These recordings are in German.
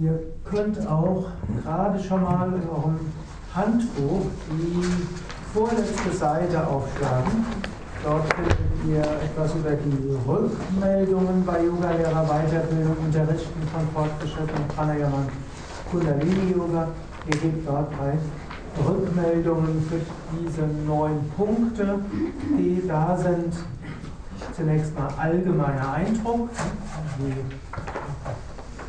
Ihr könnt auch gerade schon mal in eurem Handbuch die vorletzte Seite aufschlagen. Dort findet ihr etwas über die Rückmeldungen bei Yoga-Lehrer Weiterbildung, Unterrichten von fortgeschrittenen Pranayama und Kundalini-Yoga. Ihr gebt dort drei Rückmeldungen für diese neun Punkte, die da sind. Zunächst mal allgemeiner Eindruck. Wie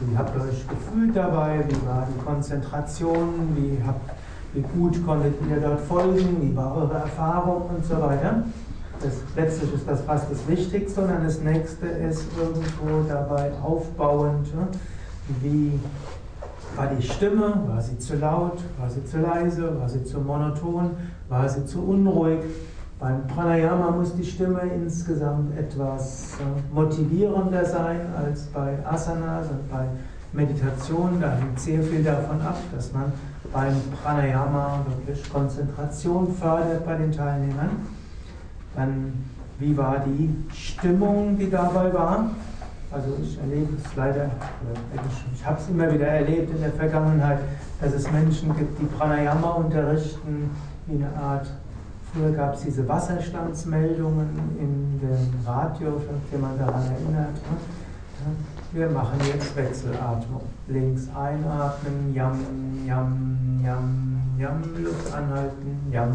wie habt ihr euch gefühlt dabei? Wie war die Konzentration? Wie, habt, wie gut konntet ihr dort folgen? Wie war eure Erfahrung und so weiter? Das, letztlich ist das fast das Wichtigste und dann das nächste ist irgendwo dabei aufbauend. Ne? Wie war die Stimme? War sie zu laut? War sie zu leise? War sie zu monoton? War sie zu unruhig? Beim Pranayama muss die Stimme insgesamt etwas äh, motivierender sein als bei Asanas und bei Meditation. Da hängt sehr viel davon ab, dass man beim Pranayama wirklich Konzentration fördert bei den Teilnehmern. Dann, wie war die Stimmung, die dabei war? Also ich erlebe es leider, ich habe es immer wieder erlebt in der Vergangenheit, dass es Menschen gibt, die Pranayama unterrichten wie eine Art Früher gab es diese Wasserstandsmeldungen in dem Radio, wenn man daran erinnert. Ne? Wir machen jetzt Wechselatmung. Links einatmen, yam, yam, yam, yam, Luft anhalten, yam,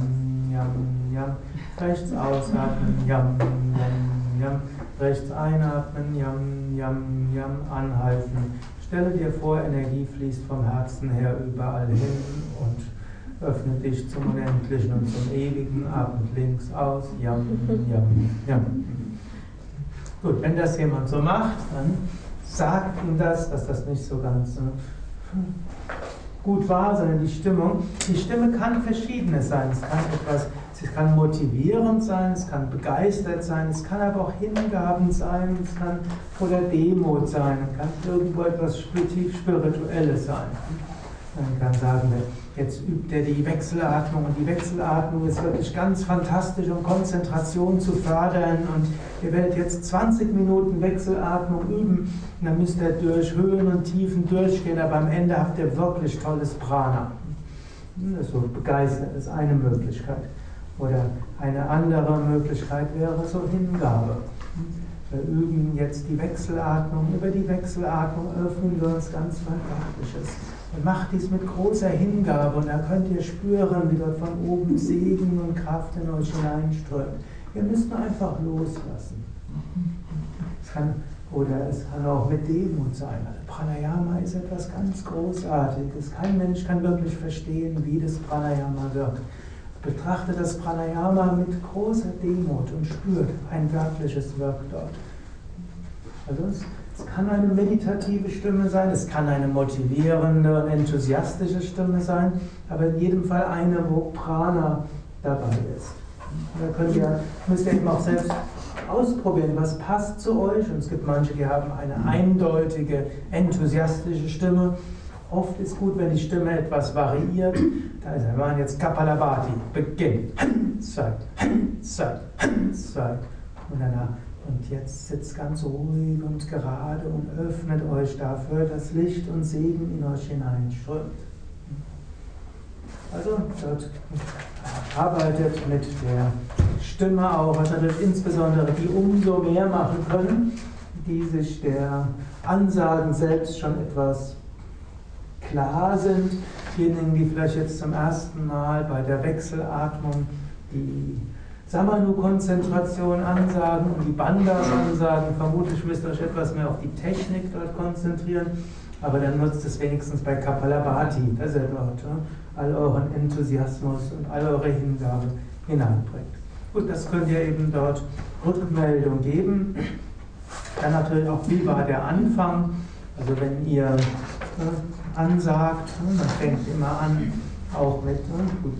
yam, yam. Rechts ausatmen, yam, yam, yam. Rechts einatmen, yam, yam, yam, anhalten. Stelle dir vor, Energie fließt vom Herzen her überall hin und Öffne dich zum Unendlichen und zum Ewigen, atmet links aus, jam, jam, jam. Gut, wenn das jemand so macht, dann sagt ihm das, dass das nicht so ganz so gut war, sondern die Stimmung. Die Stimme kann verschiedenes sein. Es kann etwas, es kann motivierend sein, es kann begeistert sein, es kann aber auch hingabend sein, es kann voller Demut sein, es kann irgendwo etwas Spirituelles sein. Man kann sagen, Jetzt übt er die Wechselatmung und die Wechselatmung ist wirklich ganz fantastisch, um Konzentration zu fördern. Und ihr werdet jetzt 20 Minuten Wechselatmung üben und dann müsst ihr durch Höhen und Tiefen durchgehen, aber am Ende habt ihr wirklich tolles Prana. Das ist so begeistert, das ist eine Möglichkeit. Oder eine andere Möglichkeit wäre so Hingabe. Wir üben jetzt die Wechselatmung. Über die Wechselatmung öffnen wir uns ganz Fantastisches. Und macht dies mit großer Hingabe und da könnt ihr spüren, wie dort von oben Segen und Kraft in euch hineinströmt. Ihr müsst nur einfach loslassen. Es kann, oder es kann auch mit Demut sein. Also Pranayama ist etwas ganz Großartiges. Kein Mensch kann wirklich verstehen, wie das Pranayama wirkt. Betrachtet das Pranayama mit großer Demut und spürt ein göttliches Wirk dort. Also es es kann eine meditative Stimme sein, es kann eine motivierende und enthusiastische Stimme sein, aber in jedem Fall eine, wo Prana dabei ist. Da könnt ihr, müsst ihr eben auch selbst ausprobieren, was passt zu euch. Und es gibt manche, die haben eine eindeutige, enthusiastische Stimme. Oft ist gut, wenn die Stimme etwas variiert. Da ist, wir machen jetzt Kapalabhati, Beginn. Zeit, Zeit, Zeit. Und danach und jetzt sitzt ganz ruhig und gerade und öffnet euch dafür, dass Licht und Segen in euch hineinströmt. Also dort arbeitet mit der Stimme auch, was natürlich insbesondere die umso mehr machen können, die sich der Ansagen selbst schon etwas klar sind. Diejenigen, die vielleicht jetzt zum ersten Mal bei der Wechselatmung die Samanu-Konzentration ansagen und die Bandas ansagen. Vermutlich müsst ihr euch etwas mehr auf die Technik dort konzentrieren, aber dann nutzt es wenigstens bei Kapalabhati, dass ihr dort all euren Enthusiasmus und all eure Hingabe hineinbringt. Gut, das könnt ihr eben dort Rückmeldung geben. Dann natürlich auch, wie war der Anfang? Also wenn ihr ne, ansagt, ne, man fängt immer an, auch mit ne, gut,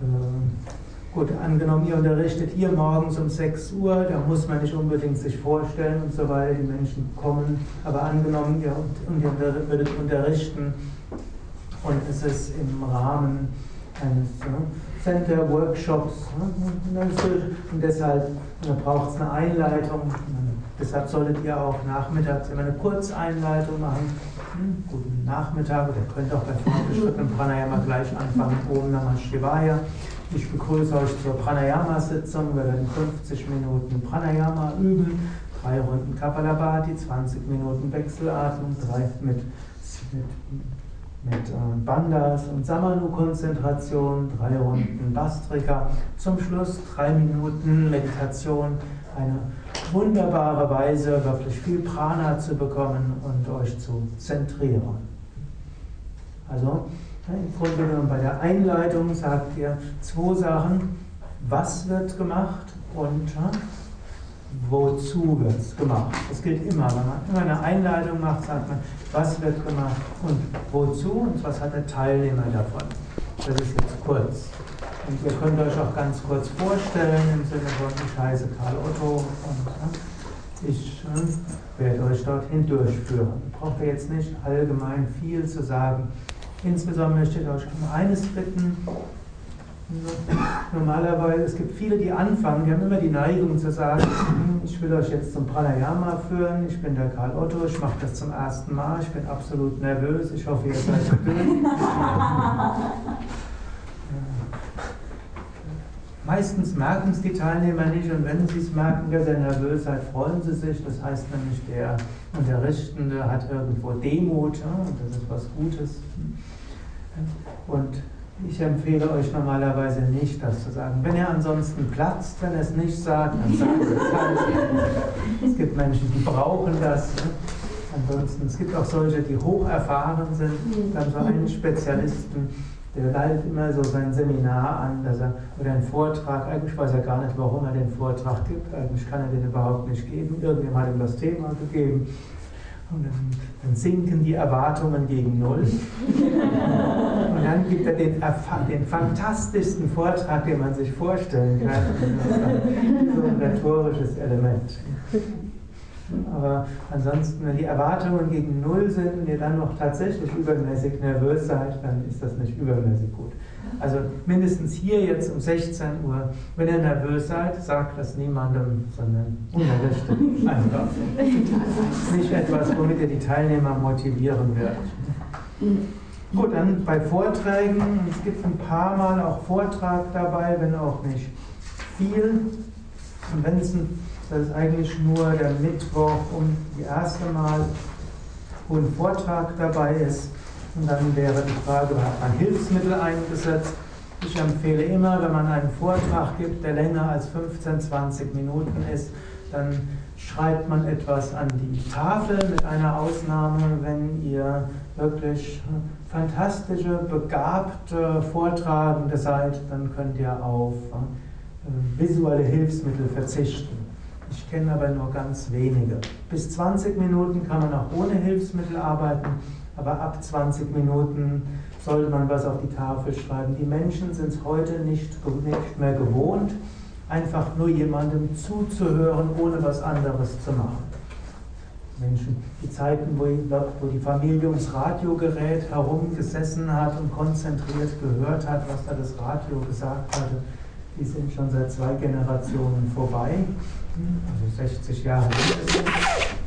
äh, Gut, angenommen, ihr unterrichtet hier morgens um 6 Uhr, da muss man nicht unbedingt sich vorstellen und so weiter, die Menschen kommen, aber angenommen, ihr, ihr würdet unterrichten und es ist im Rahmen eines ne, Center-Workshops ne, und deshalb braucht es eine Einleitung, deshalb solltet ihr auch nachmittags immer eine Kurzeinleitung machen Hm, guten Nachmittag oder ihr könnt auch bei fortgeschrittenem Pranayama gleich anfangen. Om Namah Shivaya. Ich begrüße euch zur Pranayama-Sitzung. Wir werden 50 Minuten Pranayama üben, drei Runden Kapalabhati, 20 Minuten Wechselatmung, drei mit, mit, mit äh, Bandas und Samanu-Konzentration, drei Runden Bastrika. Zum Schluss drei Minuten Meditation, eine wunderbare Weise, wirklich viel Prana zu bekommen und euch zu zentrieren. Also, im Grunde genommen bei der Einleitung sagt ihr zwei Sachen. Was wird gemacht und wozu wird es gemacht? Das gilt immer. Wenn man immer eine Einleitung macht, sagt man, was wird gemacht und wozu und was hat der Teilnehmer davon. Das ist jetzt kurz. Und ihr könnt euch auch ganz kurz vorstellen, im Sinne von, ich heiße Karl Otto und ich äh, werde euch dorthin durchführen. Braucht ihr jetzt nicht allgemein viel zu sagen. Insbesondere möchte ich euch um eines bitten. Normalerweise, es gibt viele, die anfangen, die haben immer die Neigung zu sagen, hm, ich will euch jetzt zum Pranayama führen, ich bin der Karl Otto, ich mache das zum ersten Mal, ich bin absolut nervös, ich hoffe, ihr seid geduldig. Meistens merken es die Teilnehmer nicht und wenn sie es merken, ihr nervös seid, freuen sie sich. Das heißt nämlich, der Unterrichtende hat irgendwo Demut ja, und das ist was Gutes. Und ich empfehle euch normalerweise nicht, das zu sagen. Wenn ihr ansonsten platzt, wenn ihr es nicht sagt, dann sagt es halt. Es gibt Menschen, die brauchen das. Ansonsten, es gibt auch solche, die hoch erfahren sind. Dann so einen Spezialisten, der leitet immer so sein Seminar an, dass er, oder einen Vortrag, eigentlich weiß er gar nicht, warum er den Vortrag gibt, eigentlich kann er den überhaupt nicht geben, irgendjemand hat ihm das Thema gegeben. Und dann, dann sinken die Erwartungen gegen Null. Und dann gibt er den, den fantastischsten Vortrag, den man sich vorstellen kann. So ein rhetorisches Element. Aber ansonsten, wenn die Erwartungen gegen Null sind und ihr dann noch tatsächlich übermäßig nervös seid, dann ist das nicht übermäßig gut. Also mindestens hier jetzt um 16 Uhr, wenn ihr nervös seid, sagt das niemandem, sondern unterrichtet einfach. Nicht etwas, womit ihr die Teilnehmer motivieren werdet. Gut, dann bei Vorträgen, es gibt ein paar Mal auch Vortrag dabei, wenn auch nicht viel. Und wenn es ein das ist eigentlich nur der Mittwoch um die erste Mal, wo ein Vortrag dabei ist. Und dann wäre die Frage, hat man Hilfsmittel eingesetzt? Ich empfehle immer, wenn man einen Vortrag gibt, der länger als 15, 20 Minuten ist, dann schreibt man etwas an die Tafel mit einer Ausnahme, wenn ihr wirklich fantastische, begabte Vortragende seid, dann könnt ihr auf äh, visuelle Hilfsmittel verzichten. Ich kenne aber nur ganz wenige. Bis 20 Minuten kann man auch ohne Hilfsmittel arbeiten, aber ab 20 Minuten sollte man was auf die Tafel schreiben. Die Menschen sind es heute nicht, nicht mehr gewohnt, einfach nur jemandem zuzuhören, ohne was anderes zu machen. Menschen, die Zeiten, wo, wo die Familie ums Radiogerät herumgesessen hat und konzentriert gehört hat, was da das Radio gesagt hatte, die sind schon seit zwei Generationen vorbei also 60 Jahre mindestens.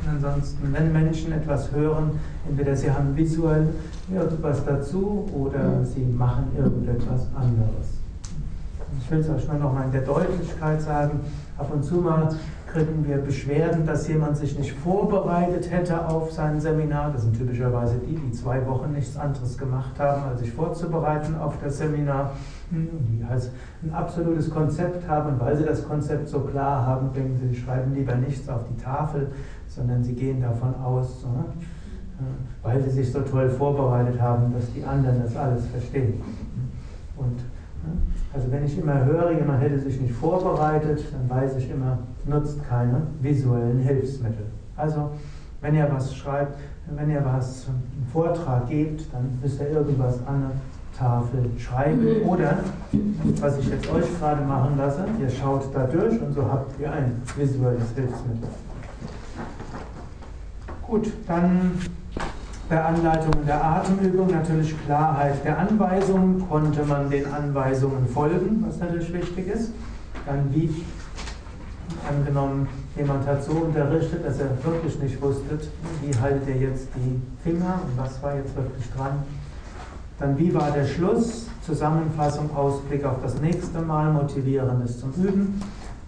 Und ansonsten, wenn Menschen etwas hören, entweder sie haben visuell irgendwas dazu oder sie machen irgendetwas anderes. Ich will es euch nur noch mal in der Deutlichkeit sagen, ab und zu mal kriegen wir Beschwerden, dass jemand sich nicht vorbereitet hätte auf sein Seminar. Das sind typischerweise die, die zwei Wochen nichts anderes gemacht haben, als sich vorzubereiten auf das Seminar die halt ein absolutes Konzept haben und weil sie das Konzept so klar haben, denken sie, sie schreiben lieber nichts auf die Tafel, sondern sie gehen davon aus, weil sie sich so toll vorbereitet haben, dass die anderen das alles verstehen. Und also wenn ich immer höre, jemand hätte sich nicht vorbereitet, dann weiß ich immer, nutzt keine visuellen Hilfsmittel. Also wenn ihr was schreibt, wenn ihr was einen Vortrag gebt, dann müsst ihr irgendwas anderes Tafel schreiben. Mhm. Oder, was ich jetzt euch gerade machen lasse, ihr schaut da durch und so habt ihr ein visuelles Hilfsmittel. Gut, dann bei Anleitungen der Atemübung natürlich Klarheit der Anweisungen. Konnte man den Anweisungen folgen, was natürlich wichtig ist. Dann wie angenommen, Jemand hat so unterrichtet, dass er wirklich nicht wusste, wie haltet er jetzt die Finger und was war jetzt wirklich dran. Dann, wie war der Schluss? Zusammenfassung, Ausblick auf das nächste Mal, Motivierendes zum Üben.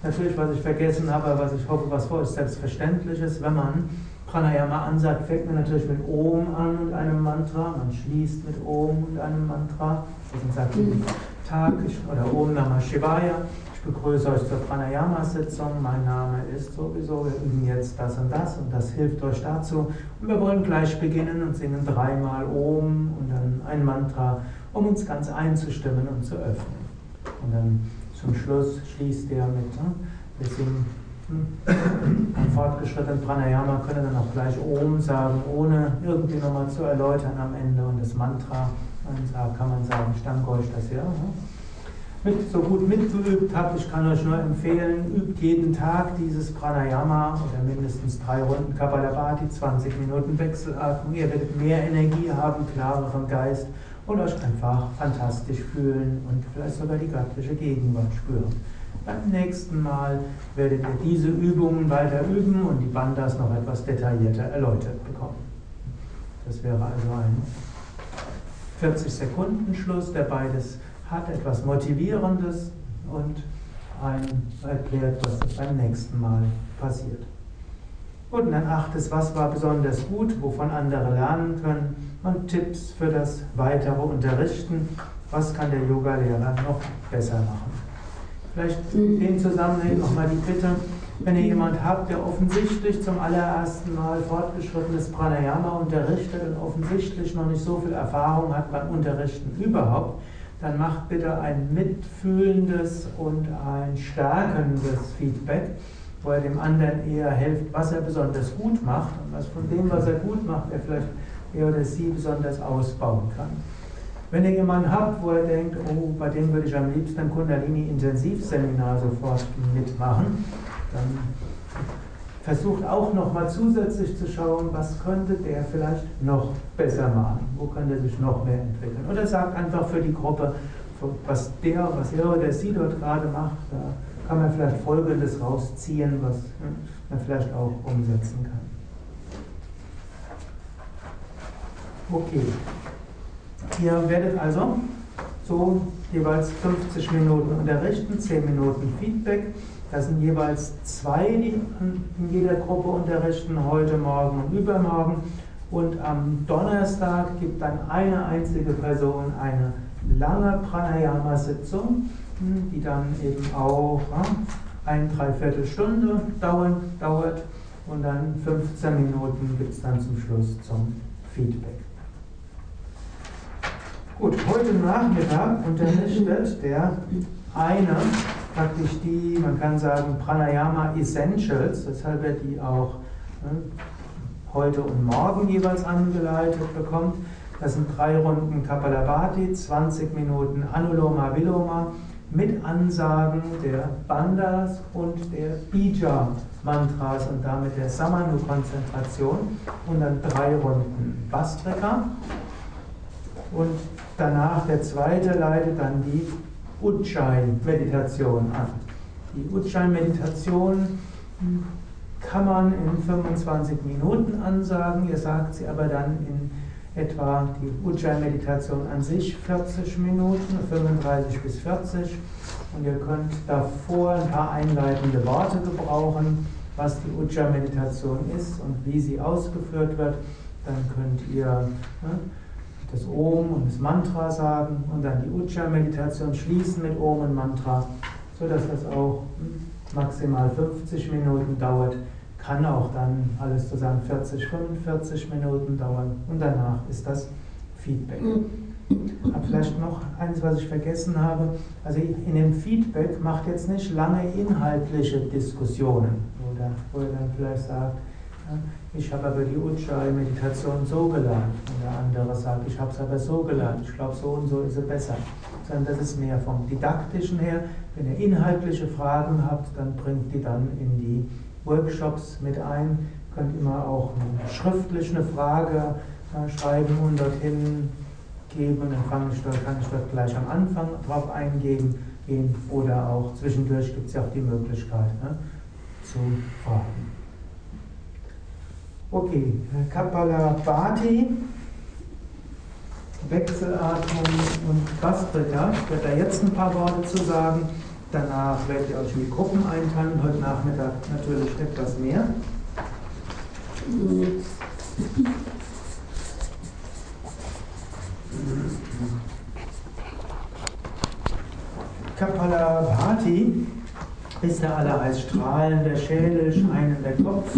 Natürlich, was ich vergessen habe, was ich hoffe, was vor ist selbstverständlich ist, wenn man Pranayama ansagt, fängt man natürlich mit Om an und einem Mantra, man schließt mit Om und einem Mantra. Deswegen sagt mhm. Tag oder Om Namah Shivaya. Ich begrüße euch zur Pranayama-Sitzung. Mein Name ist sowieso. Wir üben jetzt das und das und das hilft euch dazu. Und wir wollen gleich beginnen und singen dreimal Om und dann ein Mantra, um uns ganz einzustimmen und zu öffnen. Und dann zum Schluss schließt er mit, ne? wir singen ein fortgeschrittenen Pranayama können dann auch gleich Om sagen, ohne irgendwie nochmal zu erläutern am Ende und das Mantra. Und da kann man sagen, ich danke euch das ja. Ne? Mit, so gut mitgeübt habt, ich kann euch nur empfehlen, übt jeden Tag dieses Pranayama oder mindestens drei Runden Kapalabhati, 20 Minuten Wechselatmung. Ihr werdet mehr Energie haben, klareren Geist und euch einfach fantastisch fühlen und vielleicht sogar die göttliche Gegenwart spüren. Beim nächsten Mal werdet ihr diese Übungen weiter üben und die Bandas noch etwas detaillierter erläutert bekommen. Das wäre also ein 40 Sekunden Schluss, der beides hat, etwas Motivierendes und ein erklärt, was beim nächsten Mal passiert. Und dann achtes, was war besonders gut, wovon andere lernen können und Tipps für das weitere Unterrichten, was kann der Yogalehrer noch besser machen. Vielleicht in dem Zusammenhang nochmal die Bitte, wenn ihr jemand habt, der offensichtlich zum allerersten Mal fortgeschrittenes Pranayama unterrichtet und offensichtlich noch nicht so viel Erfahrung hat beim Unterrichten überhaupt, dann macht bitte ein mitfühlendes und ein stärkendes Feedback wo er dem anderen eher hilft, was er besonders gut macht und was von dem, was er gut macht, er vielleicht er oder sie besonders ausbauen kann. Wenn ihr jemanden habt, wo er denkt, oh, bei dem würde ich am liebsten ein Kundalini-Intensivseminar sofort mitmachen, dann versucht auch nochmal zusätzlich zu schauen, was könnte der vielleicht noch besser machen, wo könnte er sich noch mehr entwickeln. Oder sagt einfach für die Gruppe, was der, was er oder sie dort gerade macht, da kann man vielleicht Folgendes rausziehen, was man vielleicht auch umsetzen kann. Okay. Ihr werdet also so jeweils 50 Minuten unterrichten, 10 Minuten Feedback. Das sind jeweils zwei, die in jeder Gruppe unterrichten, heute, morgen und übermorgen. Und am Donnerstag gibt dann eine einzige Person eine lange Pranayama-Sitzung die dann eben auch ein Dreiviertelstunde dauern, dauert und dann 15 Minuten gibt es dann zum Schluss zum Feedback. Gut, heute Nachmittag unterrichtet der eine praktisch die, man kann sagen, Pranayama Essentials, deshalb er die auch ne, heute und morgen jeweils angeleitet bekommt. Das sind drei Runden Kapalabhati, 20 Minuten Anuloma Viloma mit Ansagen der Bandas und der Bija-Mantras und damit der Samanu-Konzentration und dann drei Runden Bastrika. Und danach der zweite leitet dann die Ujjayi-Meditation an. Die Ujjayi-Meditation kann man in 25 Minuten ansagen, ihr sagt sie aber dann in etwa die Ujjayi-Meditation an sich 40 Minuten, 35 bis 40. Und ihr könnt davor ein paar einleitende Worte gebrauchen, was die Ujjayi-Meditation ist und wie sie ausgeführt wird. Dann könnt ihr ne, das Om und das Mantra sagen und dann die Ujjayi-Meditation schließen mit Om und Mantra, sodass das auch maximal 50 Minuten dauert kann auch dann alles zusammen 40, 45 Minuten dauern und danach ist das Feedback. Aber vielleicht noch eines, was ich vergessen habe. Also in dem Feedback macht jetzt nicht lange inhaltliche Diskussionen, oder, wo ihr dann vielleicht sagt, ich habe aber die Ujjayi-Meditation so gelernt. Und der andere sagt, ich habe es aber so gelernt. Ich glaube, so und so ist es besser. Sondern das ist mehr vom Didaktischen her. Wenn ihr inhaltliche Fragen habt, dann bringt die dann in die Workshops mit ein. Ihr könnt immer auch schriftlich eine Frage äh, schreiben und dorthin geben. Dann kann ich, dort, kann ich dort gleich am Anfang drauf eingehen gehen. Oder auch zwischendurch gibt es ja auch die Möglichkeit, ne, zu ordnen. Okay, Kapalabhati, Wechselatmung und Bastrika. Ich werde da jetzt ein paar Worte zu sagen. Danach werdet ihr euch in die Gruppen einteilen. Heute Nachmittag natürlich etwas mehr. Kapalabhati ist der allerheiß strahlende Schädel, scheinender Kopf.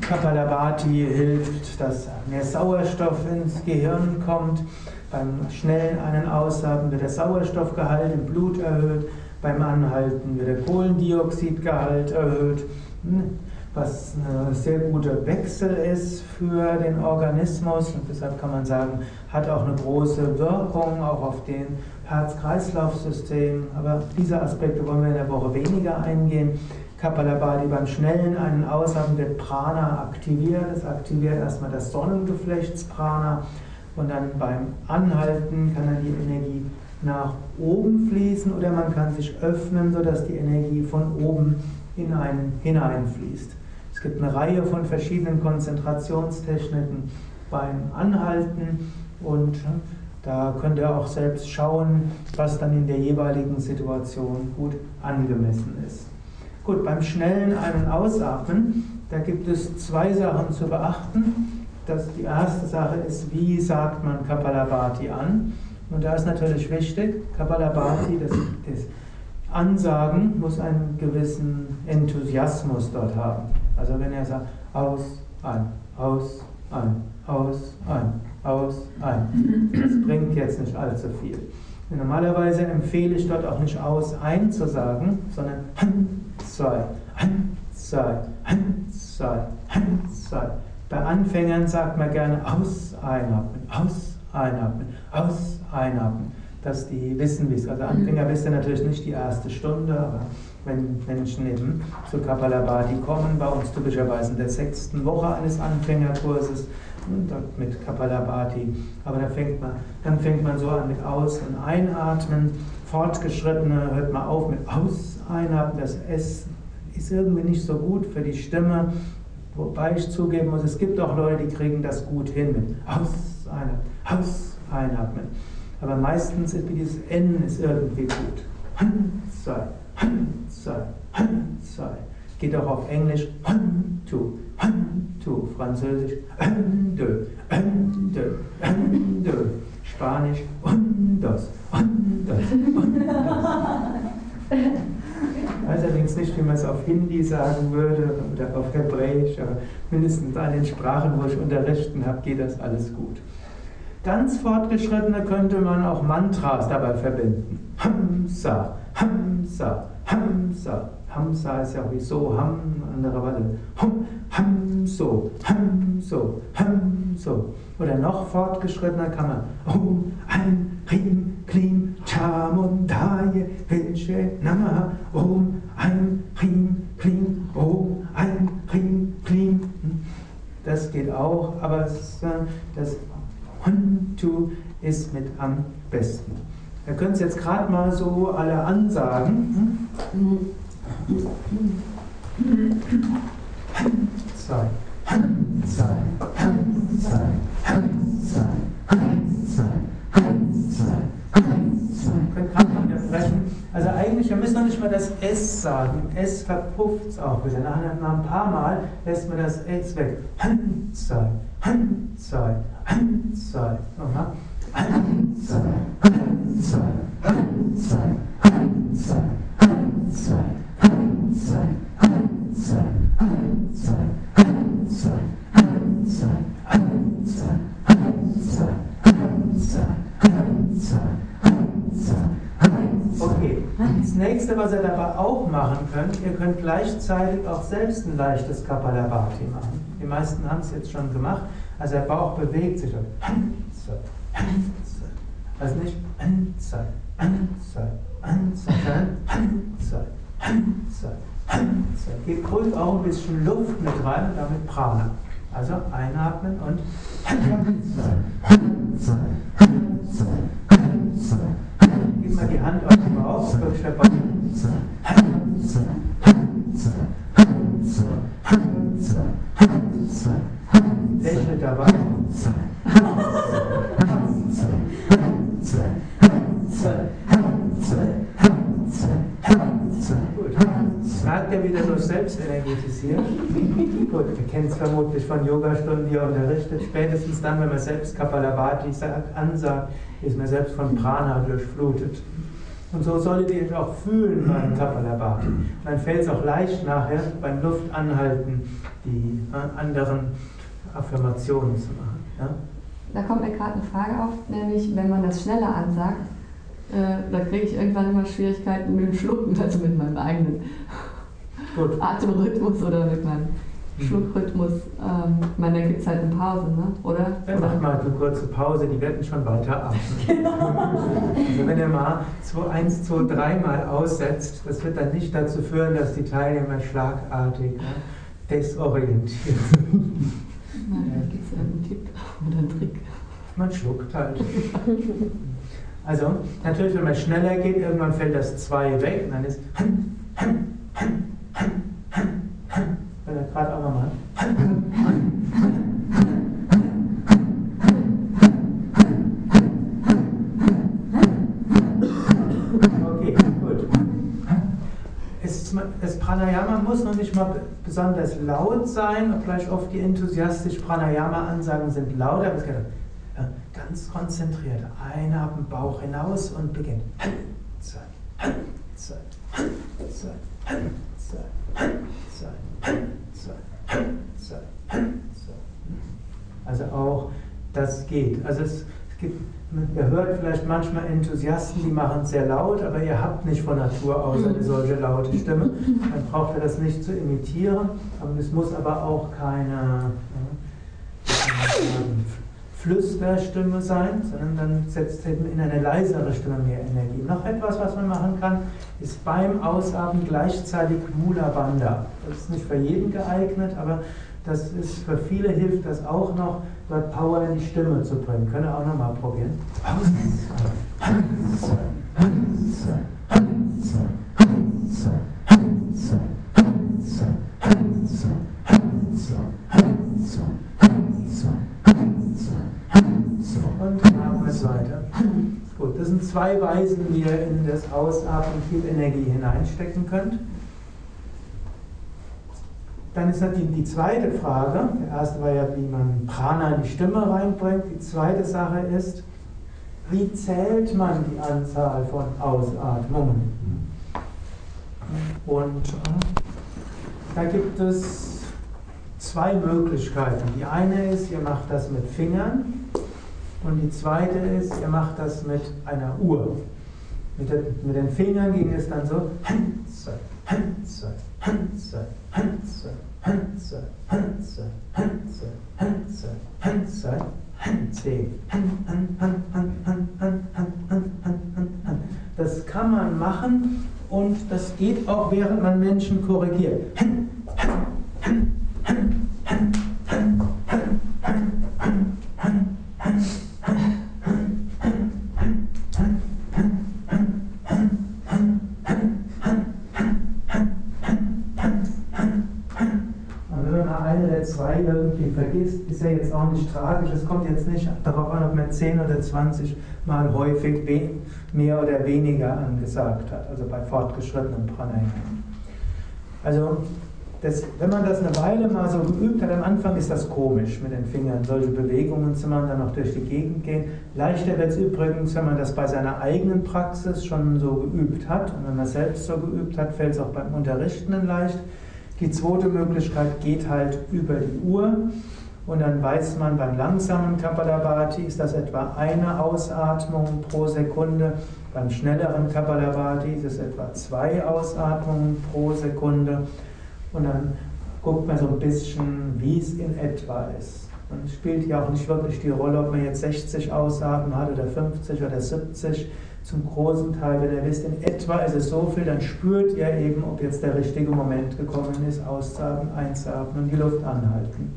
Kapalabhati hilft, dass mehr Sauerstoff ins Gehirn kommt. Beim schnellen Ein- und Ausatmen wird der Sauerstoffgehalt im Blut erhöht. Beim Anhalten wird der Kohlendioxidgehalt erhöht. Hm, was ein sehr guter Wechsel ist für den Organismus und deshalb kann man sagen, hat auch eine große Wirkung auch auf den Herz-Kreislauf-System. Aber diese Aspekte wollen wir in der Woche weniger eingehen. Kapalabhati beim schnellen Ein- und Ausatmen wird Prana aktiviert. Es aktiviert erstmal das Sonnengeflechtsprana und dann beim Anhalten kann dann die Energie nach oben fließen oder man kann sich öffnen, sodass die Energie von oben in einen hineinfließt. Es gibt eine Reihe von verschiedenen Konzentrationstechniken beim Anhalten und da könnt ihr auch selbst schauen, was dann in der jeweiligen Situation gut angemessen ist. Gut, beim schnellen Ein- und Ausatmen, da gibt es zwei Sachen zu beachten. Das, die erste Sache ist, wie sagt man Kapalabhati an? Und da ist natürlich wichtig, Kapalabhati, das, das Ansagen muss einen gewissen Enthusiasmus dort haben. Also wenn er sagt, aus, ein, aus, ein, aus, ein, aus, ein. Das bringt jetzt nicht allzu viel. Normalerweise empfehle ich dort auch nicht aus, ein zu sagen, sondern han, zwei, han, zwei, han, zwei, han, zwei. Bei Anfängern sagt man gerne aus, einatmen, aus, einatmen, aus, einatmen dass die wissen, wie es Also Anfänger wissen natürlich nicht die erste Stunde, aber wenn Menschen eben zu Kapalabhati kommen, bei uns typischerweise in der sechsten Woche eines Anfängerkurses, mit Kapalabhati, aber dann fängt, man, dann fängt man so an mit Aus- und Einatmen. Fortgeschrittene hört man auf mit Aus, Einatmen. Das S ist irgendwie nicht so gut für die Stimme, wobei ich zugeben muss, es gibt auch Leute, die kriegen das gut hin mit Aus, Einatmen, Aus, Einatmen. Aber meistens ist dieses N ist irgendwie gut. Han, zwei, han, zwei, han, zwei. Geht auch auf Englisch han, tu, tu. Französisch deux, un, deux. Spanisch un, dos, un, dos, un, dos. Ich weiß allerdings nicht, wie man es auf Hindi sagen würde oder auf Hebräisch, aber mindestens an den Sprachen, wo ich unterrichten habe, geht das alles gut. Ganz fortgeschrittene könnte man auch Mantras dabei verbinden. Hamsa, Hamsa, Hamsa. Hamsa ist ja wie so, Ham, andere Worte. Hum, Hamso, Hamso, Hamso. Oder noch fortgeschrittener kann man Om, Ein, Rim, Klim, Chamundaye, Vilche, Namaha, Om, Ein, Rim, Klim, Om, Ein, Rim, Klim. Das geht auch, aber das Huntu ist mit am besten. Ihr könnt es jetzt gerade mal so alle ansagen. Zwei. Zwei. Zwei. Widersprechen. Also eigentlich, wir müssen noch nicht mal das S sagen. S verpufft es auch wieder. Nach, ein paar Mal lässt man das S weg. Zwei. Zwei. Zwei. Nochmal. Zwei. Zwei. Zwei. Zwei. Auch machen könnt, ihr könnt gleichzeitig auch selbst ein leichtes Kapalabhati machen. Die meisten haben es jetzt schon gemacht. Also der Bauch bewegt sich. Also nicht. Geht ruhig auch ein bisschen Luft mit rein und damit Prana. Also einatmen und Gib mal die Hand auf den Bauch, wirklich der Bauch. Hansa, Hansa, Hansa, Hansa, Hansa, Hansa, Hansa. Wer ist mit dabei? Hansa, Hansa, Hansa, Hansa, Hansa, Hansa, Hansa, Hansa. Gut. Da hat er wieder so selbst energetisiert. Gut, wir kennen es vermutlich von Yogastunden, die er unterrichtet. Spätestens dann, wenn man selbst Kapalabhati ansagt, ist man selbst von Prana durchflutet. Und so solltet ihr euch auch fühlen beim Kapalabhati. Dann fällt es auch leicht nachher beim Luftanhalten die äh, anderen Affirmationen zu machen. Ja? Da kommt mir gerade eine Frage auf, nämlich wenn man das schneller ansagt, äh, da kriege ich irgendwann immer Schwierigkeiten mit dem Schlucken, also mit meinem eigenen Gut. Atemrhythmus oder mit meinem mhm. Schluckrhythmus. Ähm, ich meine, da gibt es halt eine Pause, ne? oder? Dann macht mal eine kurze Pause, die werden schon weiter atmen. Genau. also wenn ihr mal 1, 2, 3 Mal aussetzt, das wird dann nicht dazu führen, dass die Teilnehmer schlagartig ne, desorientiert sind. Nein, gibt es einen Tipp oder einen Trick. Man schluckt halt. Also, natürlich, wenn man schneller geht, irgendwann fällt das 2 weg und dann ist. Wenn Okay, gut. das Pranayama muss noch nicht mal besonders laut sein, obgleich oft die enthusiastischen Pranayama-Ansagen sind lauter, aber es geht ganz konzentriert. Einatmen, Bauch hinaus und beginnt. Also auch das geht. Also es gibt, ihr hört vielleicht manchmal Enthusiasten, die machen es sehr laut, aber ihr habt nicht von Natur aus eine solche laute Stimme. Dann braucht ihr das nicht zu imitieren. es muss aber auch keine Flüsterstimme sein, sondern dann setzt eben in eine leisere Stimme mehr Energie. Noch etwas, was man machen kann, ist beim Ausatmen gleichzeitig Mula Bandha. Das ist nicht für jeden geeignet, aber das ist für viele hilft das auch noch, dort Power in die Stimme zu bringen. Könnt ihr auch noch mal probieren. zwei Weisen, wie ihr in das Ausatmen viel Energie hineinstecken könnt. Dann ist natürlich die zweite Frage, der erste war ja, wie man Prana in die Stimme reinbringt. Die zweite Sache ist, wie zählt man die Anzahl von Ausatmungen? Und äh, da gibt es zwei Möglichkeiten. Die eine ist, ihr macht das mit Fingern und die zweite ist, ihr macht das mit einer Uhr. Mit, den Fingern ging es dann so. Hanze, Hanze, Hanze, Hanze, Hanze, Hanze, Hanze, Hanze, Das kann man machen und das geht auch, während man Menschen korrigiert. Ist ja jetzt auch nicht tragisch. Es kommt jetzt nicht darauf an, ob man 10 oder 20 Mal häufig mehr oder weniger angesagt hat, also bei fortgeschrittenem Pranayama. Also, das, wenn man das eine Weile mal so geübt hat, am Anfang ist das komisch, mit den Fingern solche Bewegungen zu machen, dann auch durch die Gegend gehen. Leichter wird es übrigens, wenn man das bei seiner eigenen Praxis schon so geübt hat. Und wenn man selbst so geübt hat, fällt es auch beim Unterrichtenden leicht. Die zweite Möglichkeit geht halt über die Uhr. Und dann weiß man, beim langsamen Kapalabhati ist das etwa eine Ausatmung pro Sekunde. Beim schnelleren Kapalabhati ist es etwa zwei Ausatmungen pro Sekunde. Und dann guckt man so ein bisschen, wie es in etwa ist. Und spielt ja auch nicht wirklich die Rolle, ob man jetzt 60 Ausatmen hat oder 50 oder 70. Zum großen Teil, wenn ihr wisst, in etwa ist es so viel, dann spürt ihr eben, ob jetzt der richtige Moment gekommen ist, auszuatmen, einzuatmen und die Luft anhalten.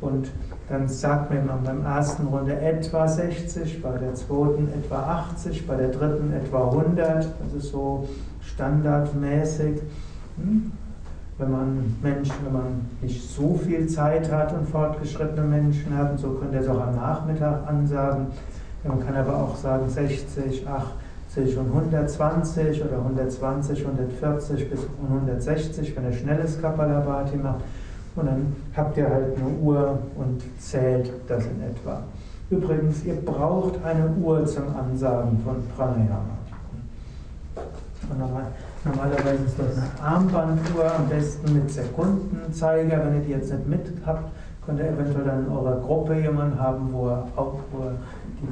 Und dann sagt man beim ersten Runde etwa 60, bei der zweiten etwa 80, bei der dritten etwa 100. Das ist so standardmäßig. Hm? Wenn man Menschen, wenn man nicht so viel Zeit hat und fortgeschrittene Menschen hat, und so könnte er es auch am Nachmittag ansagen. Man kann aber auch sagen 60, 80, und 120 oder 120, 140 bis 160, wenn ihr schnelles Kapalabhati macht. Und dann habt ihr halt eine Uhr und zählt das in etwa. Übrigens, ihr braucht eine Uhr zum Ansagen von Pranayama. Normal, normalerweise ist das eine Armbanduhr, am besten mit Sekundenzeiger. Wenn ihr die jetzt nicht mit habt, könnt ihr eventuell dann in eurer Gruppe jemanden haben, wo er auch wo die,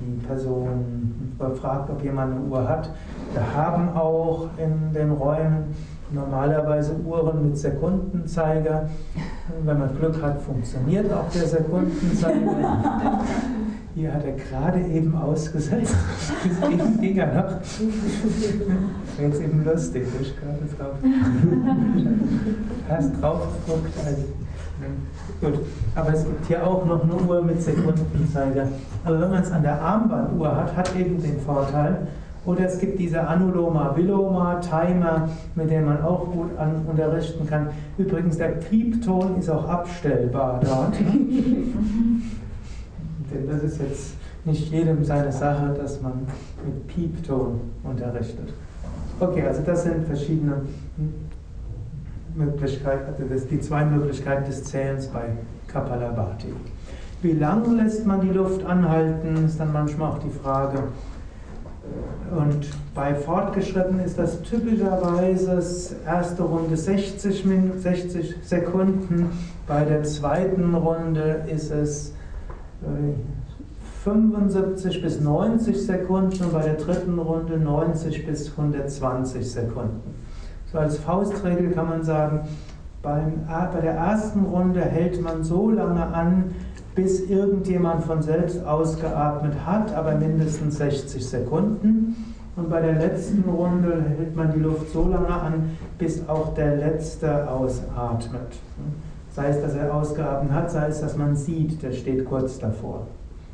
die Person fragt, ob jemand eine Uhr hat. Wir haben auch in den Räumen normalerweise Uhren mit Sekundenzeiger. Wenn man Glück hat, funktioniert auch der Sekundenzeiger. Hier hat er gerade eben ausgesetzt. Bis eben ging er noch. Jetzt eben lustig, ich gerade drauf. Hast drauf geguckt. Also, gut, aber es gibt hier auch noch eine Uhr mit Sekundenzeiger. Aber wenn man es an der Armbanduhr hat, hat eben den Vorteil, oder es gibt diese Anuloma Viloma Timer, mit denen man auch gut an, unterrichten kann. Übrigens, der Piepton ist auch abstellbar dort. Denn das ist jetzt nicht jedem seine Sache, dass man mit Piepton unterrichtet. Okay, also das sind verschiedene Möglichkeiten, also die zwei Möglichkeiten des Zählens bei Kapalabhati. Wie lange lässt man die Luft anhalten, ist dann manchmal auch die Frage. Und bei Fortgeschritten ist das typischerweise erste Runde 60, 60 Sekunden, bei der zweiten Runde ist es 75 bis 90 Sekunden und bei der dritten Runde 90 bis 120 Sekunden. So als Faustregel kann man sagen, beim, bei der ersten Runde hält man so lange an, bis irgendjemand von selbst ausgeatmet hat, aber mindestens 60 Sekunden. Und bei der letzten Runde hält man die Luft so lange an, bis auch der Letzte ausatmet. Sei es, dass er ausgeatmet hat, sei es, dass man sieht, der steht kurz davor.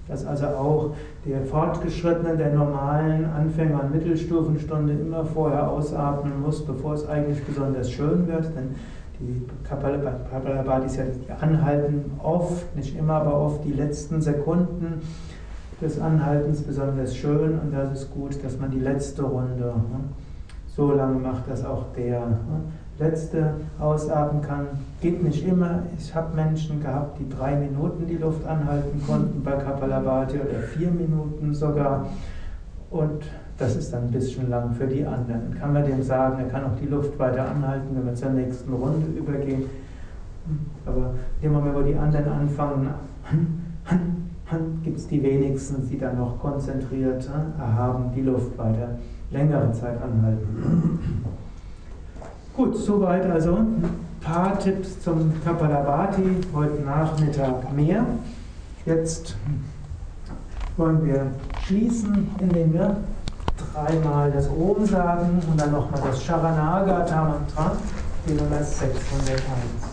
Dass also auch der Fortgeschrittene der normalen Anfänger- und Mittelstufenstunde immer vorher ausatmen muss, bevor es eigentlich besonders schön wird. Denn die Kapalabhadis ja anhalten oft, nicht immer, aber oft die letzten Sekunden des Anhaltens besonders schön und das ist gut, dass man die letzte Runde ne, so lange macht, dass auch der ne, letzte ausatmen kann. Geht nicht immer. Ich habe Menschen gehabt, die drei Minuten die Luft anhalten konnten bei Kapalabhati oder vier Minuten sogar. Und das ist dann ein bisschen lang für die anderen. Kann man dem sagen, er kann auch die Luft weiter anhalten, wenn wir zur nächsten Runde übergehen. Aber immer wo die anderen anfangen, gibt es die wenigsten, die dann noch konzentriert erhaben die Luft weiter längere Zeit anhalten. Gut, soweit also ein paar Tipps zum Kapalabhati, heute Nachmittag mehr. Jetzt wollen wir schließen, indem wir dreimal das Om sagen und dann nochmal das Sharanagata Mantra, Nummer 601.